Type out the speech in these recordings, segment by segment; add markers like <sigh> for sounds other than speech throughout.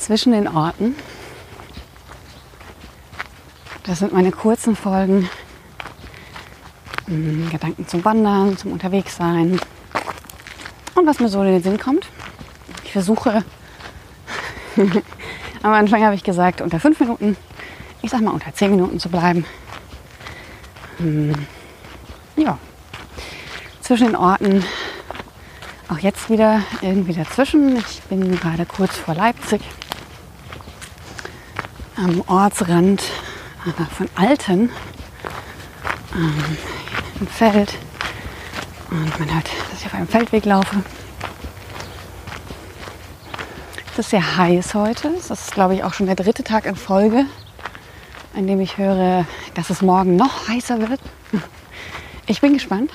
Zwischen den Orten. Das sind meine kurzen Folgen. Hm, Gedanken zum Wandern, zum Unterwegssein und was mir so in den Sinn kommt. Ich versuche, <laughs> am Anfang habe ich gesagt, unter fünf Minuten, ich sag mal unter zehn Minuten zu bleiben. Hm, ja, zwischen den Orten auch jetzt wieder irgendwie dazwischen. Ich bin gerade kurz vor Leipzig am Ortsrand von Alten ähm, im Feld. Und man hört, dass ich auf einem Feldweg laufe. Es ist sehr heiß heute. Es ist, glaube ich, auch schon der dritte Tag in Folge, an dem ich höre, dass es morgen noch heißer wird. Ich bin gespannt.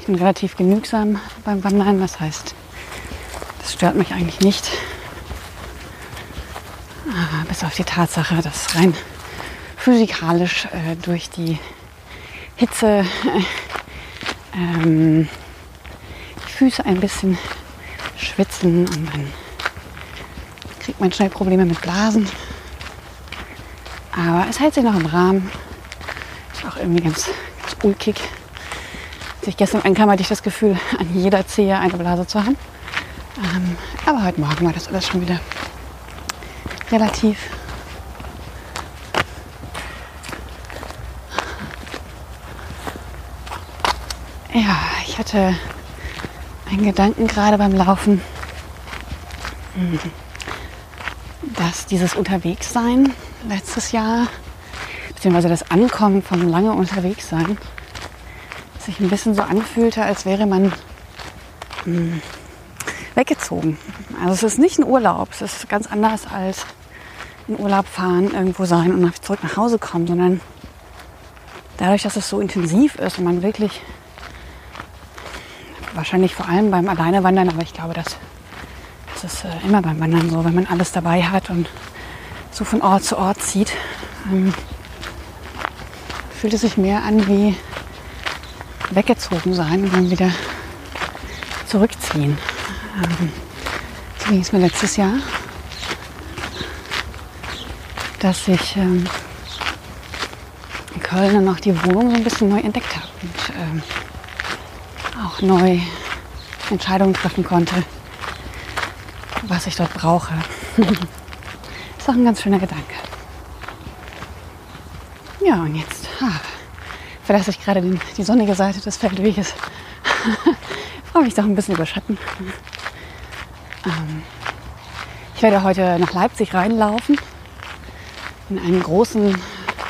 Ich bin relativ genügsam beim Wandern. Das heißt, das stört mich eigentlich nicht. Auf die Tatsache, dass rein physikalisch äh, durch die Hitze äh, ähm, die Füße ein bisschen schwitzen und dann kriegt man schnell Probleme mit Blasen. Aber es hält sich noch im Rahmen. Ist auch irgendwie ganz, ganz ulkig. Als ich gestern ankam, hatte ich das Gefühl, an jeder Zehe eine Blase zu haben. Ähm, aber heute Morgen war das alles schon wieder relativ. Ja, ich hatte einen Gedanken gerade beim Laufen, dass dieses Unterwegssein letztes Jahr, beziehungsweise das Ankommen vom lange Unterwegssein, sich ein bisschen so anfühlte, als wäre man hm, weggezogen. Also es ist nicht ein Urlaub, es ist ganz anders als in Urlaub fahren, irgendwo sein und zurück nach Hause kommen, sondern dadurch, dass es so intensiv ist und man wirklich, wahrscheinlich vor allem beim Alleine wandern, aber ich glaube, das, das ist äh, immer beim Wandern so, wenn man alles dabei hat und so von Ort zu Ort zieht, ähm, fühlt es sich mehr an wie weggezogen sein und dann wieder zurückziehen. Ähm, so ging es mir letztes Jahr dass ich ähm, in Köln auch die Wohnung so ein bisschen neu entdeckt habe und ähm, auch neu Entscheidungen treffen konnte, was ich dort brauche. <laughs> ist auch ein ganz schöner Gedanke. Ja, und jetzt ah, verlasse ich gerade den, die sonnige Seite des Feldweges. <laughs> Freue mich doch ein bisschen über Schatten. Ähm, ich werde heute nach Leipzig reinlaufen in einen großen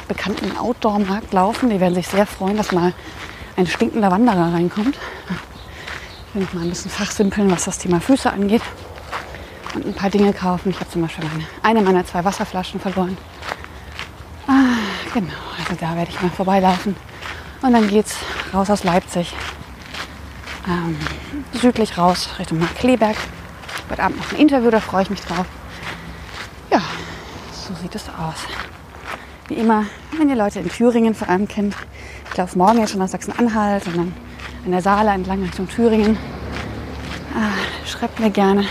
bekannten Outdoor-Markt laufen. Die werden sich sehr freuen, dass mal ein stinkender Wanderer reinkommt. Ich will mal ein bisschen fachsimpeln, was das Thema Füße angeht. Und ein paar Dinge kaufen. Ich habe zum Beispiel meine, eine meiner zwei Wasserflaschen verloren. Ah, genau, also da werde ich mal vorbeilaufen. Und dann geht es raus aus Leipzig. Ähm, südlich raus Richtung Markkleeberg. Heute Abend noch ein Interview, da freue ich mich drauf. Ja, so sieht es aus. Wie immer, wenn ihr Leute in Thüringen vor allem kennt, ich laufe morgen jetzt schon nach Sachsen-Anhalt und dann an der Saale entlang Richtung Thüringen. Ah, schreibt mir gerne,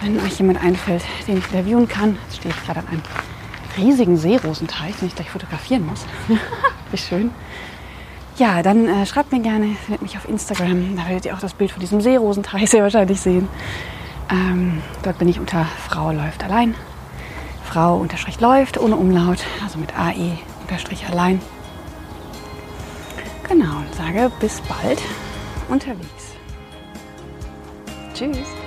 wenn euch jemand einfällt, den ich interviewen kann. Jetzt stehe ich gerade an einem riesigen Seerosenteich, den ich gleich fotografieren muss. <laughs> Wie schön. Ja, dann äh, schreibt mir gerne, findet mich auf Instagram. Da werdet ihr auch das Bild von diesem Seerosenteich sehr wahrscheinlich sehen. Ähm, dort bin ich unter Frau läuft allein. Frau unterstrich läuft ohne Umlaut, also mit AE unterstrich allein. Genau, und sage bis bald unterwegs. Tschüss.